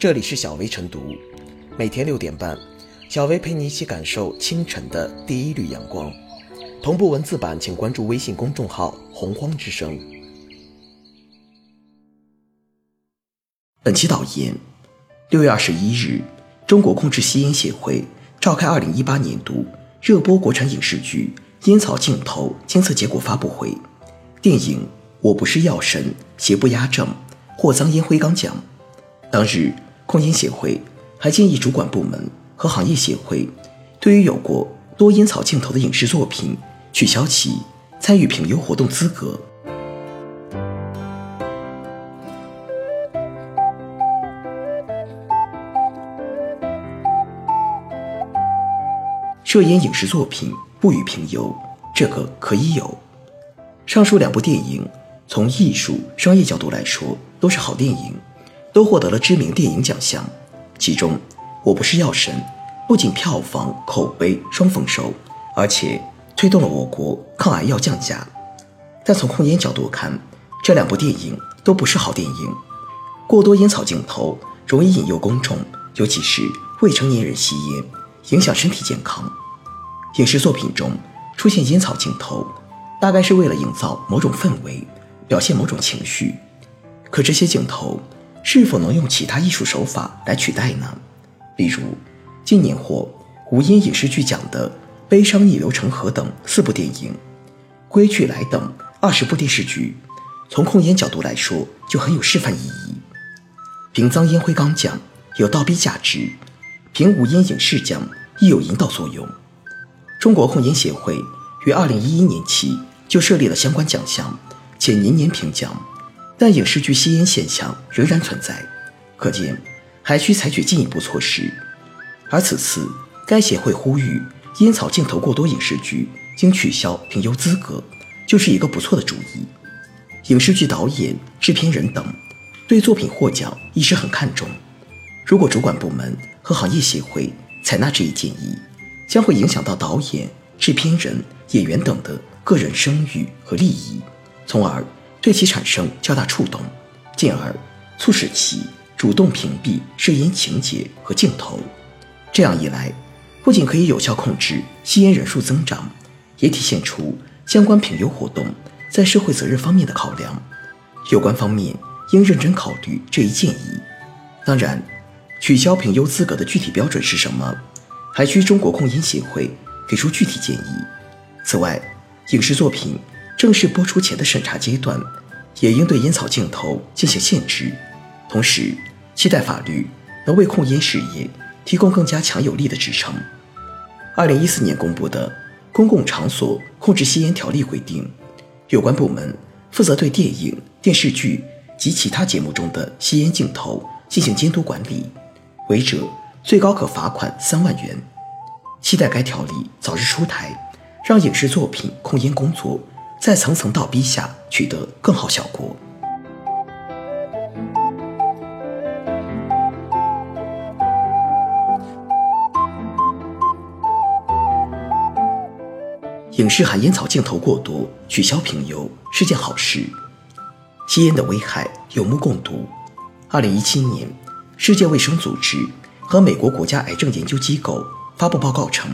这里是小薇晨读，每天六点半，小薇陪你一起感受清晨的第一缕阳光。同步文字版，请关注微信公众号“洪荒之声”。本期导言：六月二十一日，中国控制吸烟协会召开二零一八年度热播国产影视剧《烟草镜头》监测结果发布会。电影《我不是药神》邪不压正，获脏烟灰缸奖。当日。控烟协会还建议主管部门和行业协会，对于有过多烟草镜头的影视作品，取消其参与评优活动资格。涉烟影视作品不予评优，这个可以有。上述两部电影，从艺术、商业角度来说，都是好电影。都获得了知名电影奖项，其中《我不是药神》不仅票房口碑双丰收，而且推动了我国抗癌药降价。但从控烟角度看，这两部电影都不是好电影。过多烟草镜头容易引诱公众，尤其是未成年人吸烟，影响身体健康。影视作品中出现烟草镜头，大概是为了营造某种氛围，表现某种情绪。可这些镜头。是否能用其他艺术手法来取代呢？比如，今年获无烟影视剧奖的《悲伤逆流成河》等四部电影，《归去来》等二十部电视剧，从控烟角度来说就很有示范意义。凭脏烟灰缸奖有倒逼价值，凭无烟影视奖亦有引导作用。中国控烟协会于二零一一年起就设立了相关奖项，且年年评奖。但影视剧吸烟现象仍然存在，可见还需采取进一步措施。而此次该协会呼吁烟草镜头过多影视剧应取消评优资格，就是一个不错的主意。影视剧导演、制片人等对作品获奖一直很看重。如果主管部门和行业协会采纳这一建议，将会影响到导演、制片人、演员等的个人声誉和利益，从而。对其产生较大触动，进而促使其主动屏蔽涉烟情节和镜头。这样一来，不仅可以有效控制吸烟人数增长，也体现出相关评优活动在社会责任方面的考量。有关方面应认真考虑这一建议。当然，取消评优资格的具体标准是什么，还需中国控烟协会给出具体建议。此外，影视作品。正式播出前的审查阶段，也应对烟草镜头进行限制，同时期待法律能为控烟事业提供更加强有力的支撑。二零一四年公布的《公共场所控制吸烟条例》规定，有关部门负责对电影、电视剧及其他节目中的吸烟镜头进行监督管理，违者最高可罚款三万元。期待该条例早日出台，让影视作品控烟工作。在层层倒逼下取得更好效果。影视含烟草镜头过多，取消评优是件好事。吸烟的危害有目共睹。二零一七年，世界卫生组织和美国国家癌症研究机构发布报告称，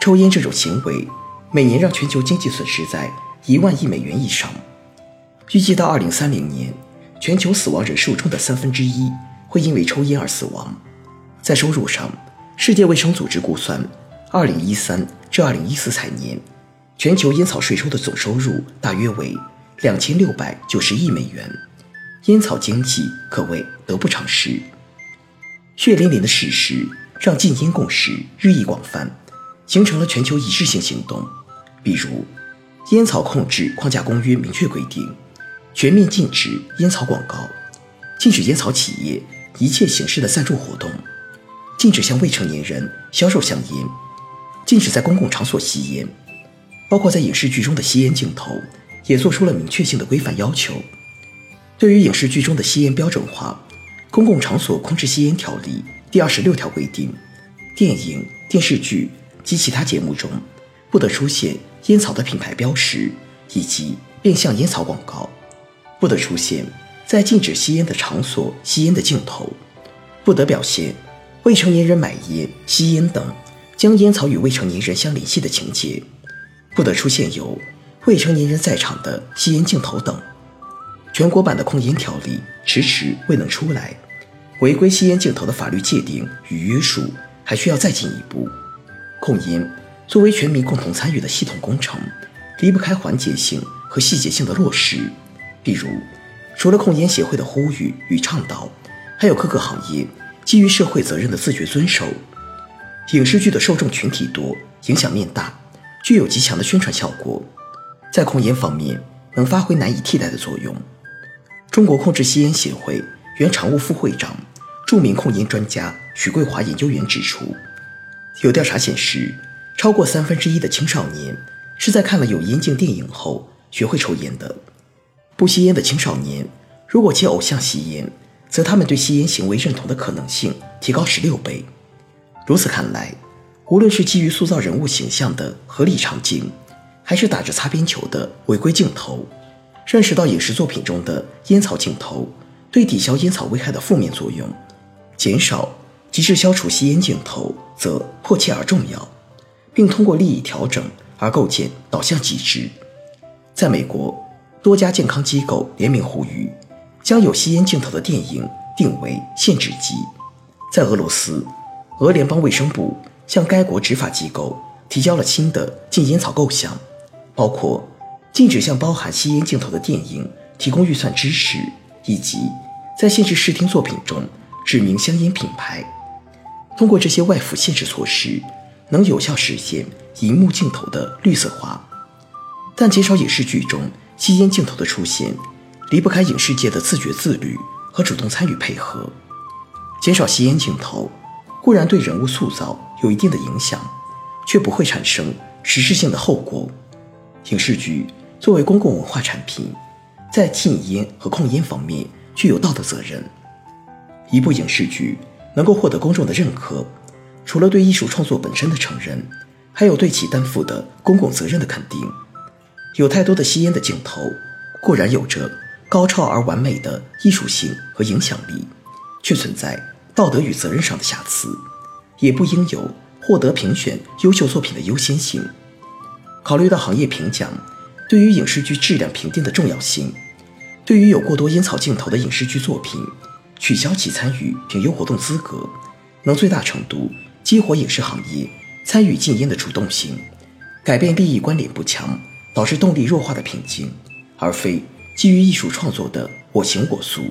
抽烟这种行为每年让全球经济损失在。一万亿美元以上，预计到二零三零年，全球死亡人数中的三分之一会因为抽烟而死亡。在收入上，世界卫生组织估算，二零一三至二零一四财年，全球烟草税收的总收入大约为两千六百九十亿美元。烟草经济可谓得不偿失。血淋淋的事实让禁烟共识日益广泛，形成了全球一致性行动，比如。烟草控制框架公约明确规定，全面禁止烟草广告，禁止烟草企业一切形式的赞助活动，禁止向未成年人销售香烟，禁止在公共场所吸烟，包括在影视剧中的吸烟镜头，也做出了明确性的规范要求。对于影视剧中的吸烟标准化，《公共场所控制吸烟条例》第二十六条规定，电影、电视剧及其他节目中不得出现。烟草的品牌标识以及变相烟草广告，不得出现在禁止吸烟的场所吸烟的镜头，不得表现未成年人买烟、吸烟等将烟草与未成年人相联系的情节，不得出现有未成年人在场的吸烟镜头等。全国版的控烟条例迟迟未能出来，违规吸烟镜头的法律界定与约束还需要再进一步。控烟作为全民共同参与的系统工程，离不开环节性和细节性的落实。比如，除了控烟协会的呼吁与倡导，还有各个行业基于社会责任的自觉遵守。影视剧的受众群体多，影响面大，具有极强的宣传效果，在控烟方面能发挥难以替代的作用。中国控制吸烟协会原常务副会长、著名控烟专家许桂华研究员指出，有调查显示，超过三分之一的青少年是在看了有烟镜电影后学会抽烟的。不吸烟的青少年，如果其偶像吸烟，则他们对吸烟行为认同的可能性提高十六倍。如此看来，无论是基于塑造人物形象的合理场景，还是打着擦边球的违规镜头，认识到影视作品中的烟草镜头对抵消烟草危害的负面作用，减少及时消除吸烟镜头，则迫切而重要，并通过利益调整而构建导向机制。在美国，多家健康机构联名呼吁，将有吸烟镜头的电影定为限制级。在俄罗斯。俄联邦卫生部向该国执法机构提交了新的禁烟草构想，包括禁止向包含吸烟镜头的电影提供预算支持，以及在限制视听作品中指明香烟品牌。通过这些外附限制措施，能有效实现银幕镜头的绿色化。但减少影视剧中吸烟镜头的出现，离不开影视界的自觉自律和主动参与配合。减少吸烟镜头。固然对人物塑造有一定的影响，却不会产生实质性的后果。影视剧作为公共文化产品，在禁烟和控烟方面具有道德责任。一部影视剧能够获得公众的认可，除了对艺术创作本身的承认，还有对其担负的公共责任的肯定。有太多的吸烟的镜头，固然有着高超而完美的艺术性和影响力，却存在。道德与责任上的瑕疵，也不应有获得评选优秀作品的优先性。考虑到行业评奖对于影视剧质量评定的重要性，对于有过多烟草镜头的影视剧作品，取消其参与评优活动资格，能最大程度激活影视行业参与禁烟的主动性，改变利益关联不强导致动力弱化的瓶颈，而非基于艺术创作的我行我素。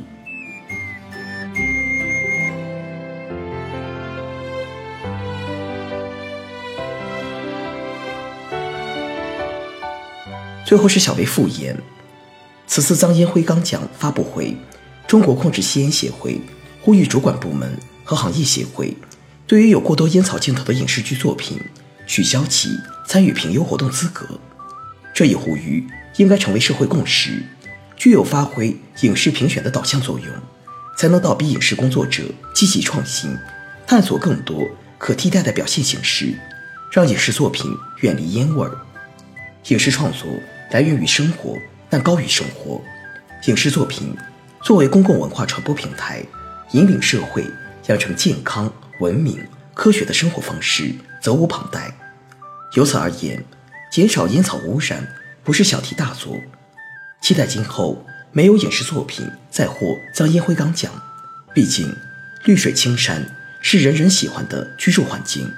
最后是小微复言。此次脏烟灰缸奖发布会，中国控制吸烟协会呼吁主管部门和行业协会，对于有过多烟草镜头的影视剧作品，取消其参与评优活动资格。这一呼吁应该成为社会共识，具有发挥影视评选的导向作用，才能倒逼影视工作者积极创新，探索更多可替代的表现形式，让影视作品远离烟味儿。影视创作。来源于生活，但高于生活。影视作品作为公共文化传播平台，引领社会养成健康、文明、科学的生活方式，责无旁贷。由此而言，减少烟草污染不是小题大做。期待今后没有影视作品再获脏烟灰缸奖。毕竟，绿水青山是人人喜欢的居住环境。